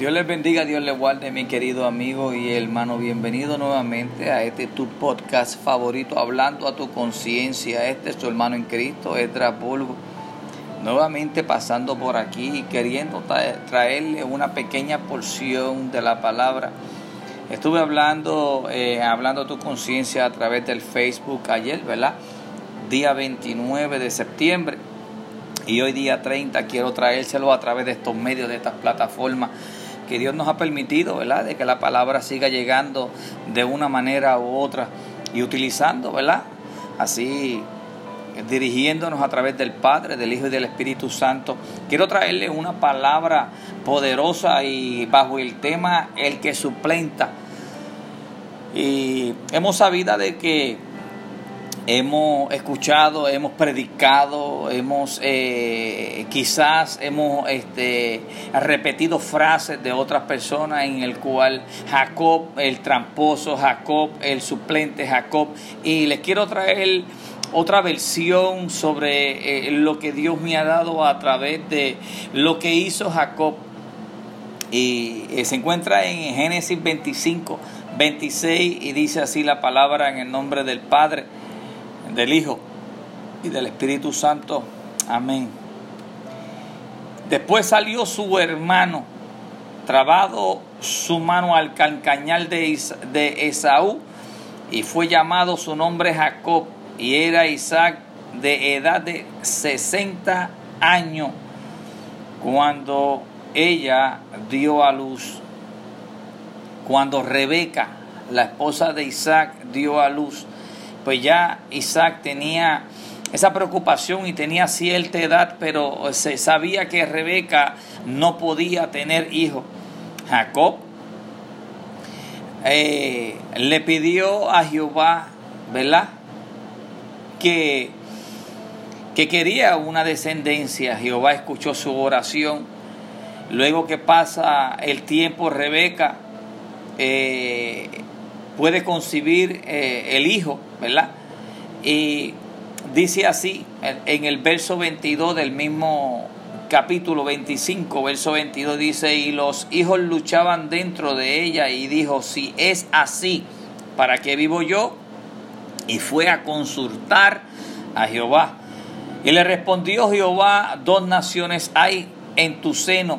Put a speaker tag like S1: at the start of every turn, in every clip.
S1: Dios les bendiga, Dios les guarde, mi querido amigo y hermano. Bienvenido nuevamente a este tu podcast favorito, hablando a tu conciencia. Este es tu hermano en Cristo, Edra Bulgo. Nuevamente pasando por aquí y queriendo traerle una pequeña porción de la palabra. Estuve hablando, eh, hablando a tu conciencia a través del Facebook ayer, ¿verdad? Día 29 de septiembre. Y hoy día 30 quiero traérselo a través de estos medios, de estas plataformas que Dios nos ha permitido, ¿verdad? De que la palabra siga llegando de una manera u otra y utilizando, ¿verdad? Así dirigiéndonos a través del Padre, del Hijo y del Espíritu Santo. Quiero traerle una palabra poderosa y bajo el tema el que suplenta. Y hemos sabido de que hemos escuchado, hemos predicado, hemos eh, quizás hemos este, repetido frases de otras personas en el cual Jacob, el tramposo, Jacob, el suplente, Jacob, y les quiero traer otra versión sobre eh, lo que Dios me ha dado a través de lo que hizo Jacob. Y eh, se encuentra en Génesis 25, 26 y dice así la palabra en el nombre del Padre del Hijo y del Espíritu Santo. Amén. Después salió su hermano, trabado su mano al cancañal de, de Esaú, y fue llamado su nombre Jacob, y era Isaac de edad de 60 años cuando ella dio a luz. Cuando Rebeca, la esposa de Isaac, dio a luz pues ya Isaac tenía esa preocupación y tenía cierta edad, pero se sabía que Rebeca no podía tener hijos. Jacob eh, le pidió a Jehová, ¿verdad? Que, que quería una descendencia. Jehová escuchó su oración. Luego que pasa el tiempo, Rebeca eh, puede concebir eh, el hijo, ¿verdad? Y dice así en el verso 22 del mismo capítulo 25, verso 22 dice, y los hijos luchaban dentro de ella y dijo, si es así, ¿para qué vivo yo? Y fue a consultar a Jehová. Y le respondió Jehová, dos naciones hay en tu seno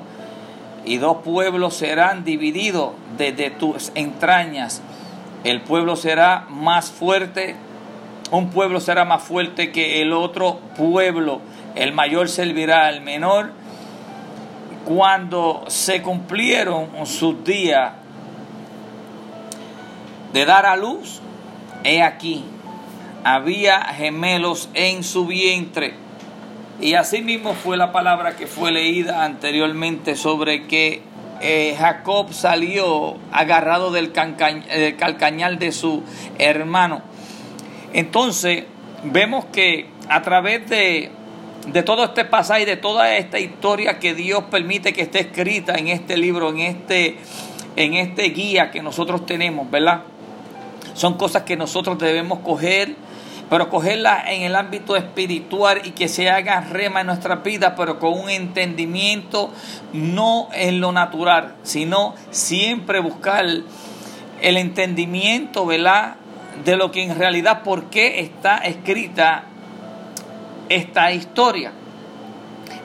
S1: y dos pueblos serán divididos desde tus entrañas el pueblo será más fuerte, un pueblo será más fuerte que el otro pueblo, el mayor servirá al menor. Cuando se cumplieron sus días de dar a luz, he aquí, había gemelos en su vientre. Y así mismo fue la palabra que fue leída anteriormente sobre que eh, Jacob salió agarrado del, calcañal de su hermano. Entonces, vemos que a través de, de todo este pasaje, de toda esta historia que Dios permite que esté escrita en este libro, en este, en este guía que nosotros tenemos, ¿verdad? Son cosas que nosotros debemos coger pero cogerla en el ámbito espiritual y que se haga rema en nuestra vida, pero con un entendimiento no en lo natural, sino siempre buscar el entendimiento, ¿verdad? De lo que en realidad, por qué está escrita esta historia.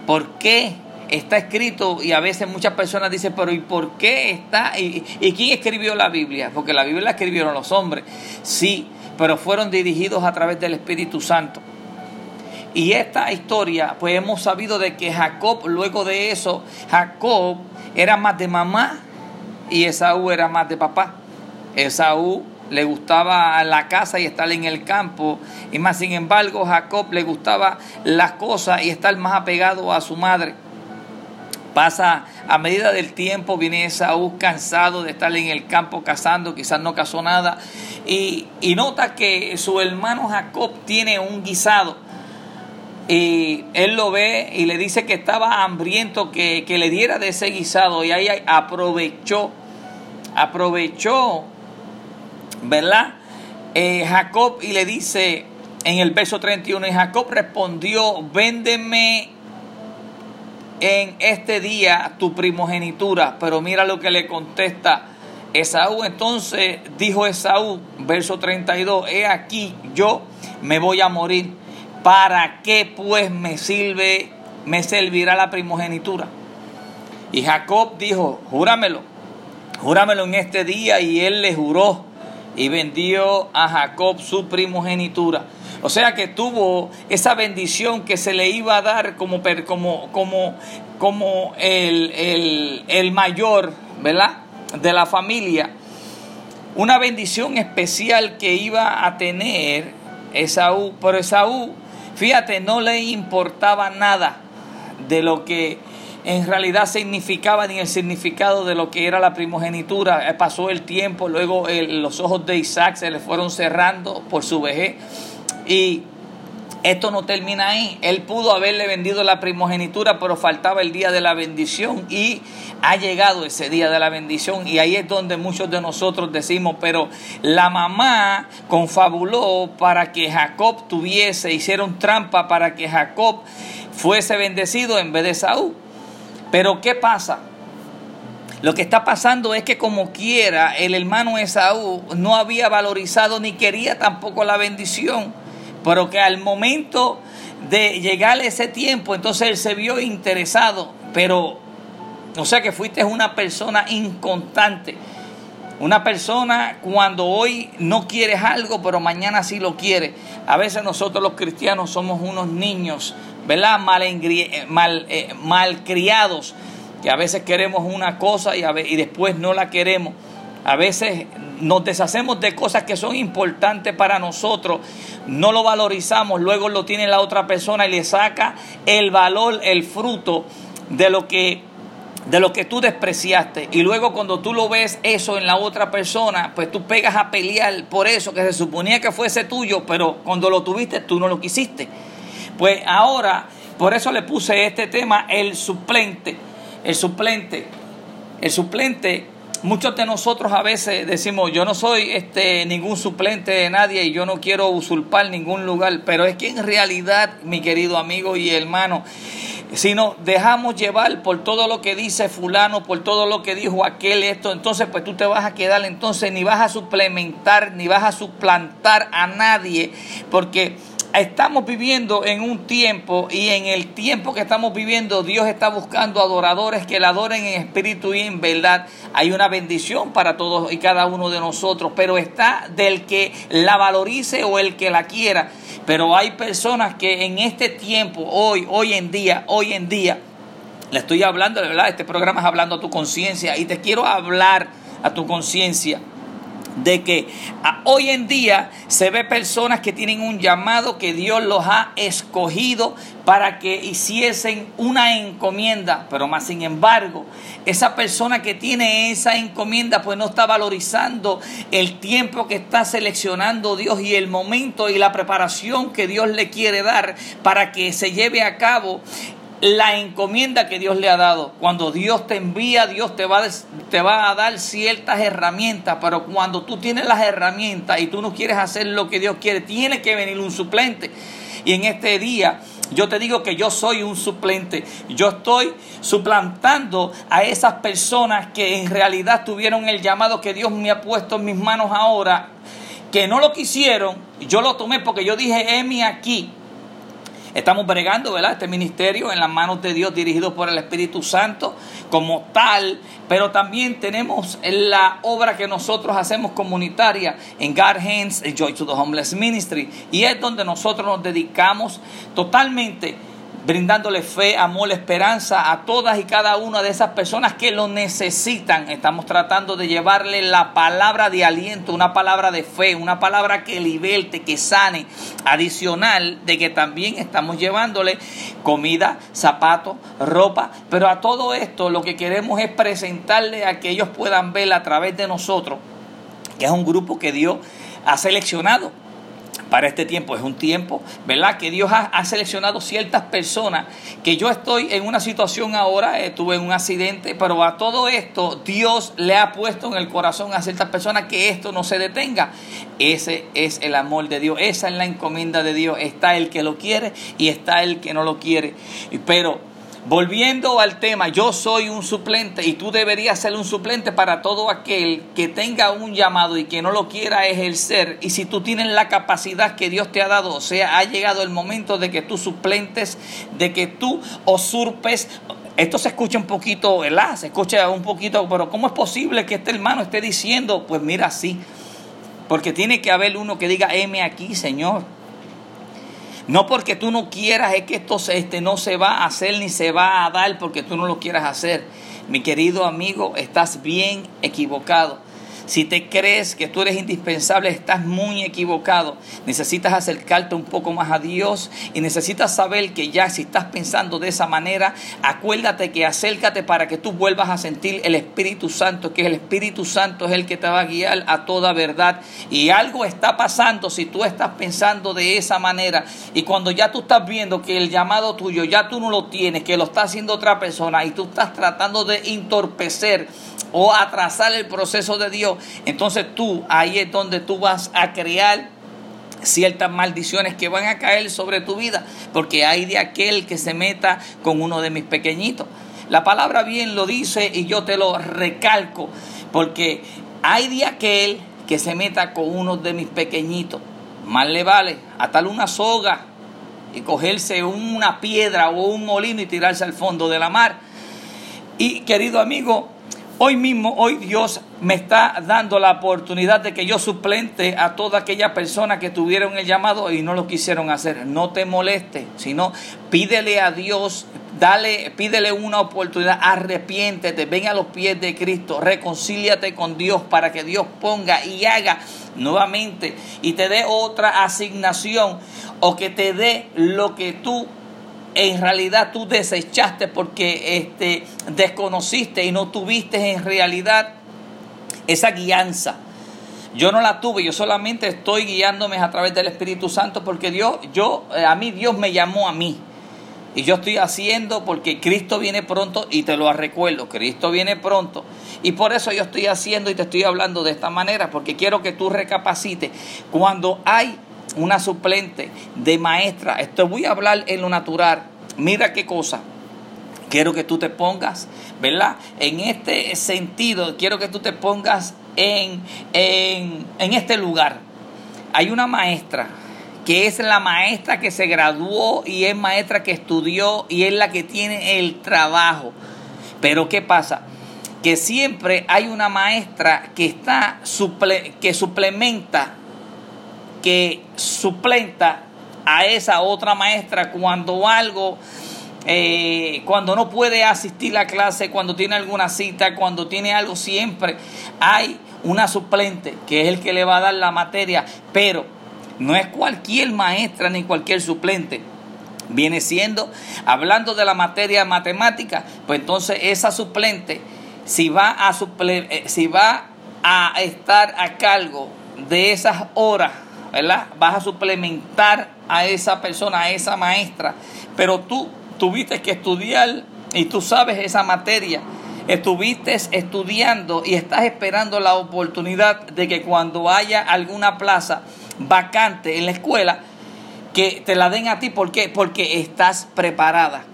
S1: ¿Por qué está escrito? Y a veces muchas personas dicen, pero ¿y por qué está? ¿Y, y quién escribió la Biblia? Porque la Biblia la escribieron los hombres. Sí, pero fueron dirigidos a través del Espíritu Santo. Y esta historia, pues hemos sabido de que Jacob, luego de eso, Jacob era más de mamá y Esaú era más de papá. Esaú le gustaba la casa y estar en el campo, y más sin embargo Jacob le gustaba las cosas y estar más apegado a su madre. Pasa a medida del tiempo, viene Esaú cansado de estar en el campo cazando, quizás no cazó nada, y, nota que su hermano Jacob tiene un guisado. Y él lo ve y le dice que estaba hambriento, que, le diera de ese guisado, y ahí aprovechó, aprovechó, ¿verdad? Eh, Jacob y le dice en el verso 31, y Jacob respondió, véndeme en este día tu primogenitura. Pero mira lo que le contesta Esaú. Entonces dijo Esaú, verso 32, he aquí yo me voy a morir. ¿Para qué pues me sirve, me servirá la primogenitura? Y Jacob dijo, júramelo, júramelo en este día. Y él le juró y vendió a Jacob su primogenitura. O sea que tuvo esa bendición que se le iba a dar como, como, como, como el, el mayor, ¿verdad? De la familia. Una bendición especial que iba a tener Esaú. Pero Esaú, fíjate, no le importaba nada de lo que en realidad significaba ni el significado de lo que era la primogenitura. Eh, pasó el tiempo, luego los ojos de Isaac se le fueron cerrando por su vejez. Y esto no termina ahí. Él pudo haberle vendido la primogenitura, pero faltaba el día de la bendición y ha llegado ese día de la bendición y ahí es donde muchos de nosotros decimos, pero la mamá confabuló para que Jacob tuviese, hicieron trampa para que Jacob fuese bendecido en vez de Saúl. Pero ¿qué pasa? Lo que está pasando es que como quiera el hermano Esaú no había valorizado ni quería tampoco la bendición pero que al momento de llegar ese tiempo, entonces él se vio interesado, pero, o sea que fuiste una persona inconstante. Una persona cuando hoy no quieres algo, pero mañana sí lo quiere. A veces nosotros los cristianos somos unos niños, ¿verdad? Mal, mal, eh, malcriados, que a veces queremos una cosa y, y después no la queremos. A veces nos deshacemos de cosas que son importantes para nosotros, no lo valorizamos, luego lo tiene la otra persona y le saca el valor, el fruto de lo que de lo que tú despreciaste y luego cuando tú lo ves eso en la otra persona, pues tú pegas a pelear por eso que se suponía que fuese tuyo, pero cuando lo tuviste tú no lo quisiste. Pues ahora, por eso le puse este tema, el suplente, el suplente, el suplente Muchos de nosotros a veces decimos, yo no soy este, ningún suplente de nadie y yo no quiero usurpar ningún lugar, pero es que en realidad, mi querido amigo y hermano, si nos dejamos llevar por todo lo que dice fulano, por todo lo que dijo aquel esto, entonces pues tú te vas a quedar, entonces ni vas a suplementar, ni vas a suplantar a nadie, porque estamos viviendo en un tiempo y en el tiempo que estamos viviendo Dios está buscando adoradores que le adoren en espíritu y en verdad. Hay una bendición para todos y cada uno de nosotros, pero está del que la valorice o el que la quiera. Pero hay personas que en este tiempo, hoy, hoy en día, hoy en día, le estoy hablando, de verdad, este programa es hablando a tu conciencia y te quiero hablar a tu conciencia de que hoy en día se ve personas que tienen un llamado que Dios los ha escogido para que hiciesen una encomienda, pero más sin embargo, esa persona que tiene esa encomienda pues no está valorizando el tiempo que está seleccionando Dios y el momento y la preparación que Dios le quiere dar para que se lleve a cabo la encomienda que Dios le ha dado. Cuando Dios te envía, Dios te va, te va a dar ciertas herramientas, pero cuando tú tienes las herramientas y tú no quieres hacer lo que Dios quiere, tiene que venir un suplente. Y en este día yo te digo que yo soy un suplente. Yo estoy suplantando a esas personas que en realidad tuvieron el llamado que Dios me ha puesto en mis manos ahora, que no lo quisieron. Yo lo tomé porque yo dije, Emi aquí Estamos bregando, ¿verdad? Este ministerio en las manos de Dios, dirigido por el Espíritu Santo como tal, pero también tenemos la obra que nosotros hacemos comunitaria en God Hands, Joy to the Homeless Ministry, y es donde nosotros nos dedicamos totalmente brindándole fe, amor, esperanza a todas y cada una de esas personas que lo necesitan. Estamos tratando de llevarle la palabra de aliento, una palabra de fe, una palabra que liberte, que sane. Adicional de que también estamos llevándole comida, zapatos, ropa, pero a todo esto lo que queremos es presentarle a que ellos puedan ver a través de nosotros, que es un grupo que Dios ha seleccionado para este tiempo. Es un tiempo, ¿verdad? Que Dios ha, seleccionado ciertas personas, que yo estoy en una situación ahora, estuve en un accidente, pero a todo esto Dios le ha puesto en el corazón a ciertas personas que esto no se detenga. Ese es el amor de Dios, esa es la encomienda de Dios. Está el que lo quiere y está el que no lo quiere. Pero Volviendo al tema, yo soy un suplente y tú deberías ser un suplente para todo aquel que tenga un llamado y que no lo quiera ejercer. Y si tú tienes la capacidad que Dios te ha dado, o sea, ha llegado el momento de que tú suplentes, de que tú usurpes. Esto se escucha un poquito, ¿verdad? Se escucha un poquito, pero ¿cómo es posible que este hermano esté diciendo, pues mira, sí? Porque tiene que haber uno que diga, heme aquí, Señor. No porque tú no quieras es que esto este, no se va a hacer ni se va a dar porque tú no lo quieras hacer. Mi querido amigo, estás bien equivocado. Si te crees que tú eres indispensable, estás muy equivocado. Necesitas acercarte un poco más a Dios y necesitas saber que ya si estás pensando de esa manera, acuérdate que acércate para que tú vuelvas a sentir el Espíritu Santo, que el Espíritu Santo es el que te va a guiar a toda verdad. Y algo está pasando si tú estás pensando de esa manera. Y cuando ya tú estás viendo que el llamado tuyo ya tú no lo tienes, que lo está haciendo otra persona y tú estás tratando de entorpecer o atrasar el proceso de Dios, entonces tú ahí es donde tú vas a crear ciertas maldiciones que van a caer sobre tu vida, porque hay de aquel que se meta con uno de mis pequeñitos. La palabra bien lo dice y yo te lo recalco, porque hay de aquel que se meta con uno de mis pequeñitos. Más le vale atarle una soga y cogerse una piedra o un molino y tirarse al fondo de la mar. Y querido amigo, Hoy mismo, hoy Dios me está dando la oportunidad de que yo suplente a toda aquella persona que tuvieron el llamado y no lo quisieron hacer. No te moleste, sino pídele a Dios, dale, pídele una oportunidad, arrepiéntete, ven a los pies de Cristo, reconcíliate con Dios para que Dios ponga y haga nuevamente y te dé otra asignación o que te dé lo que tú en realidad tú desechaste porque este, desconociste y no tuviste en realidad esa guianza. Yo no la tuve, yo solamente estoy guiándome a través del Espíritu Santo porque Dios, yo, eh, a mí Dios me llamó a mí. Y yo estoy haciendo porque Cristo viene pronto y te lo recuerdo, Cristo viene pronto. Y por eso yo estoy haciendo y te estoy hablando de esta manera, porque quiero que tú recapacites. Cuando hay una suplente de maestra. Esto voy a hablar en lo natural. Mira qué cosa. Quiero que tú te pongas, ¿verdad? En este sentido, quiero que tú te pongas en, en, en este lugar. Hay una maestra que es la maestra que se graduó y es maestra que estudió y es la que tiene el trabajo. Pero ¿qué pasa? Que siempre hay una maestra que está que suplementa que suplenta a esa otra maestra cuando algo, eh, cuando no puede asistir a clase, cuando tiene alguna cita, cuando tiene algo, siempre hay una suplente que es el que le va a dar la materia, pero no es cualquier maestra ni cualquier suplente. Viene siendo, hablando de la materia matemática, pues entonces esa suplente, si va a, suple, eh, si va a estar a cargo de esas horas ¿verdad? Vas a suplementar a esa persona, a esa maestra, pero tú tuviste que estudiar y tú sabes esa materia. Estuviste estudiando y estás esperando la oportunidad de que cuando haya alguna plaza vacante en la escuela, que te la den a ti. ¿Por qué? Porque estás preparada.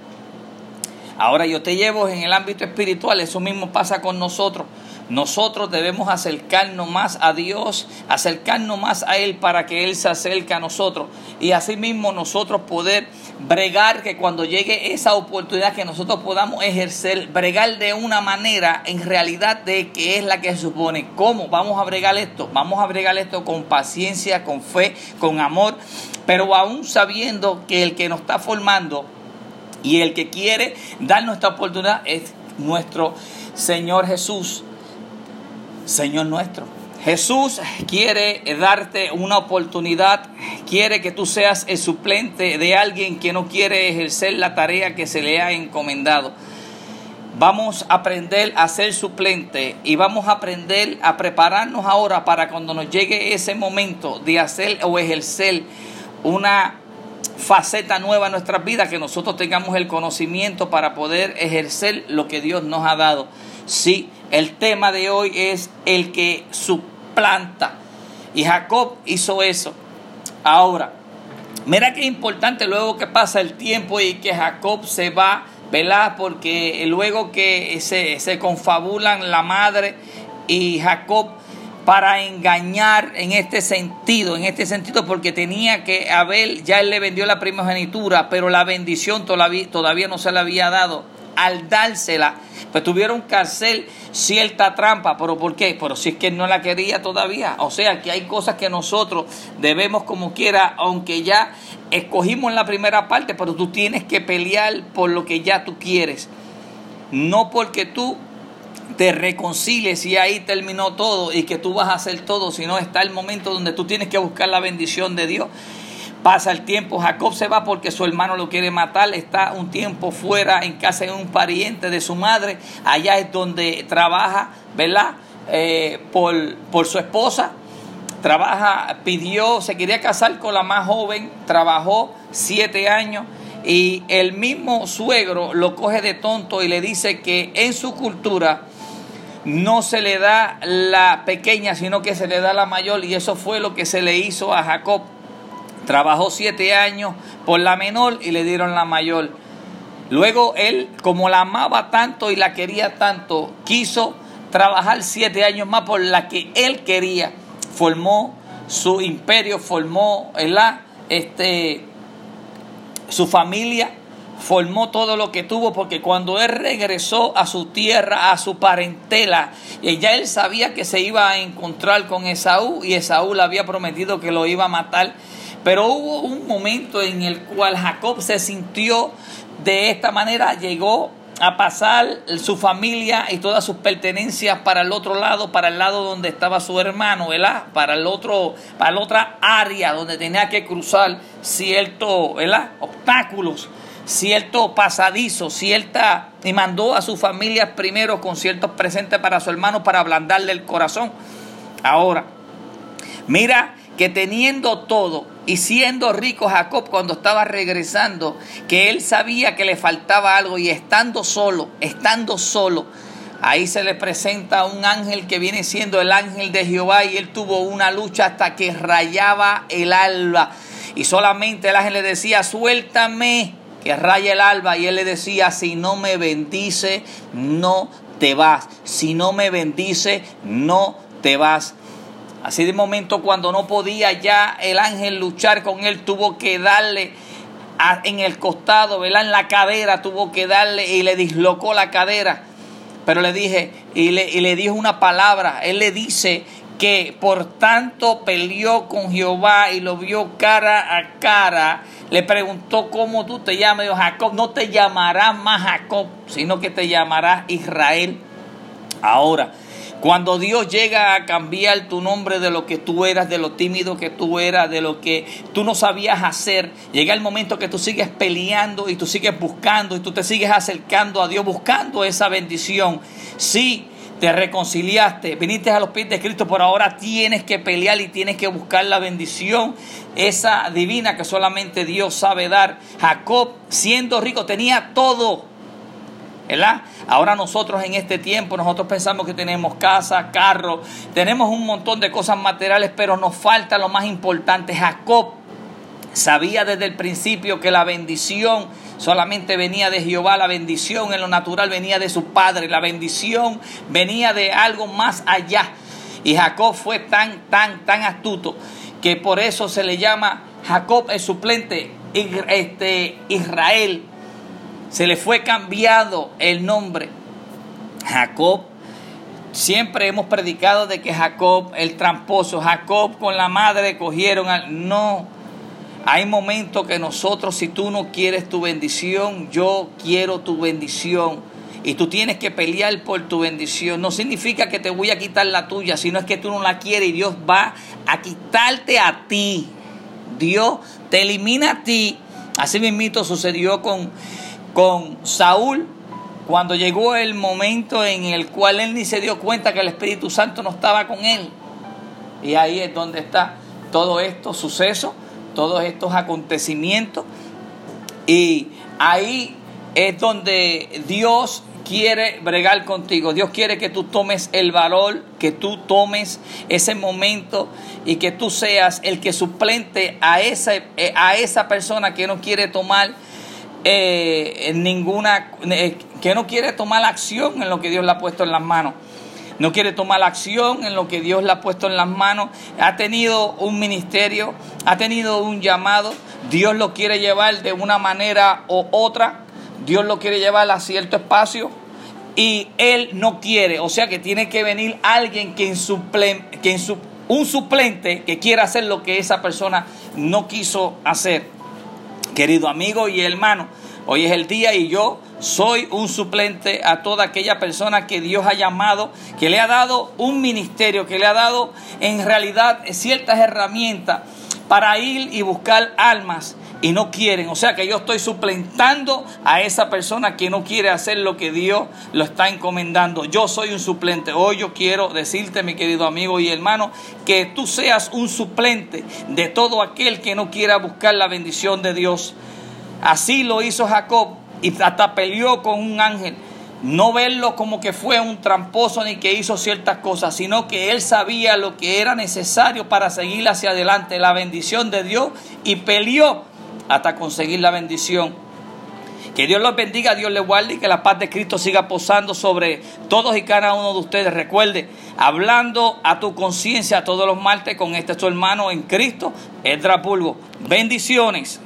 S1: Ahora yo te llevo en el ámbito espiritual, eso mismo pasa con nosotros. Nosotros debemos acercarnos más a Dios, acercarnos más a Él para que Él se acerque a nosotros. Y asimismo nosotros poder bregar que cuando llegue esa oportunidad que nosotros podamos ejercer, bregar de una manera en realidad de que es la que se supone. ¿Cómo vamos a bregar esto? Vamos a bregar esto con paciencia, con fe, con amor, pero aún sabiendo que el que nos está formando y el que quiere darnos esta oportunidad es nuestro Señor Jesús. Señor nuestro. Jesús quiere darte una oportunidad, quiere que tú seas el suplente de alguien que no quiere ejercer la tarea que se le ha encomendado. Vamos a aprender a ser suplente y vamos a aprender a prepararnos ahora para cuando nos llegue ese momento de hacer o ejercer una faceta nueva en nuestras vidas, que nosotros tengamos el conocimiento para poder ejercer lo que Dios nos ha dado. Sí, el tema de hoy es el que suplanta. Y Jacob hizo eso. Ahora, mira qué importante luego que pasa el tiempo y que Jacob se va ¿verdad? Porque luego que se, se confabulan la madre y Jacob para engañar en este sentido, en este sentido, porque tenía que Abel, ya él le vendió la primogenitura, pero la bendición todavía, todavía no se le había dado. Al dársela, pues tuvieron que hacer cierta trampa, pero ¿por qué? Pero si es que no la quería todavía. O sea que hay cosas que nosotros debemos como quiera, aunque ya escogimos la primera parte, pero tú tienes que pelear por lo que ya tú quieres. No porque tú te reconcilies y ahí terminó todo y que tú vas a hacer todo, sino está el momento donde tú tienes que buscar la bendición de Dios. Pasa el tiempo, Jacob se va porque su hermano lo quiere matar, está un tiempo fuera en casa de un pariente de su madre, allá es donde trabaja, ¿verdad? Eh, por, por su esposa, trabaja, pidió, se quería casar con la más joven, trabajó siete años y el mismo suegro lo coge de tonto y le dice que en su cultura no se le da la pequeña, sino que se le da la mayor, y eso fue lo que se le hizo a Jacob. Trabajó siete años por la menor y le dieron la mayor. Luego él, como la amaba tanto y la quería tanto, quiso trabajar siete años más por la que él quería. Formó su imperio, formó este, su familia formó todo lo que tuvo, porque cuando él regresó a su tierra, a su parentela, ya él sabía que se iba a encontrar con Esaú y Esaú le había prometido que lo iba a matar. Pero hubo un momento en el cual Jacob se sintió de esta manera, llegó a pasar su familia y todas sus pertenencias para el otro lado, para el lado donde estaba su hermano, ¿verdad? Para el otro, para la otra área donde tenía que cruzar ciertos, ¿verdad? obstáculos cierto pasadizo, cierta, y mandó a su familia primero con ciertos presentes para su hermano para ablandarle el corazón. Ahora, mira que teniendo todo y siendo rico Jacob cuando estaba regresando, que él sabía que le faltaba algo y estando solo, estando solo, ahí se le presenta un ángel que viene siendo el ángel de Jehová y él tuvo una lucha hasta que rayaba el alba. Y solamente el ángel le decía, suéltame, que raya el alba y él le decía, si no me bendice, no te vas. Si no me bendice, no te vas. Así de momento cuando no podía ya el ángel luchar con él, tuvo que darle en el costado, ¿verdad? En la cadera, tuvo que darle y le dislocó la cadera. Pero le dije, y le, dijo una palabra, él le dice que por tanto peleó con Jehová y lo vio cara a cara le preguntó cómo tú te llamas. Dijo, Jacob, no te llamarás más Jacob, sino que te llamarás Israel. Ahora, cuando Dios llega a cambiar tu nombre de lo que tú eras, de lo tímido que tú eras, de lo que tú no sabías hacer, llega el momento que tú sigues peleando y tú sigues buscando y tú te sigues acercando a Dios buscando esa bendición. Sí, te reconciliaste, viniste a los pies de Cristo, por ahora tienes que pelear y tienes que buscar la bendición, esa divina que solamente Dios sabe dar. Jacob, siendo rico, tenía todo. Ahora nosotros en este tiempo, nosotros pensamos que tenemos casa, carro, tenemos un montón de cosas materiales, pero nos falta lo más importante. Jacob sabía desde el principio que la bendición solamente venía de Jehová, la bendición en lo natural venía de su padre, la bendición venía de algo más allá. Y Jacob fue tan, tan, tan astuto que por eso se le llama Jacob el suplente, este, Israel. Se le fue cambiado el nombre. Jacob Siempre hemos predicado de que Jacob, el tramposo, Jacob con la madre cogieron al... No, hay momentos que nosotros, si tú no quieres tu bendición, yo quiero tu bendición. Y tú tienes que pelear por tu bendición. No significa que te voy a quitar la tuya, sino es que tú no la quieres y Dios va a quitarte a ti. Dios te elimina a ti. Así mismo sucedió con, con Saúl cuando llegó el momento en el cual él ni se dio cuenta que el Espíritu Santo no estaba con él. Y ahí es donde está todo esto suceso todos estos acontecimientos. Y ahí es donde Dios quiere bregar contigo. Dios quiere que tú tomes el valor, que tú tomes ese momento y que tú seas el que suplente a esa, a esa persona que no quiere tomar eh, ninguna, eh, que no quiere tomar acción en lo que Dios le ha puesto en las manos. No quiere tomar acción en lo que Dios le ha puesto en las manos. Ha tenido un ministerio, ha tenido un llamado. Dios lo quiere llevar de una manera u otra. Dios lo quiere llevar a cierto espacio y él no quiere. O sea que tiene que venir alguien que un suplente que quiera hacer lo que esa persona no quiso hacer. Querido amigo y hermano, hoy es el día y yo soy un suplente a toda aquella persona que Dios ha llamado, que le ha dado un ministerio, que le ha dado en realidad ciertas herramientas para ir y buscar almas y no quieren. O sea que yo estoy suplentando a esa persona que no quiere hacer lo que Dios lo está encomendando. Yo soy un suplente. Hoy yo quiero decirte, mi querido amigo y hermano, que tú seas un suplente de todo aquel que no quiera buscar la bendición de Dios. Así lo hizo Jacob y hasta peleó con un ángel. No verlo como que fue un tramposo ni que hizo ciertas cosas, sino que él sabía lo que era necesario para seguir hacia adelante, la bendición de Dios, y peleó hasta conseguir la bendición. Que Dios los bendiga, Dios les guarde y que la paz de Cristo siga posando sobre todos y cada uno de ustedes. Recuerde, hablando a tu conciencia todos los martes con este su hermano en Cristo, Edra Pulvo. Bendiciones.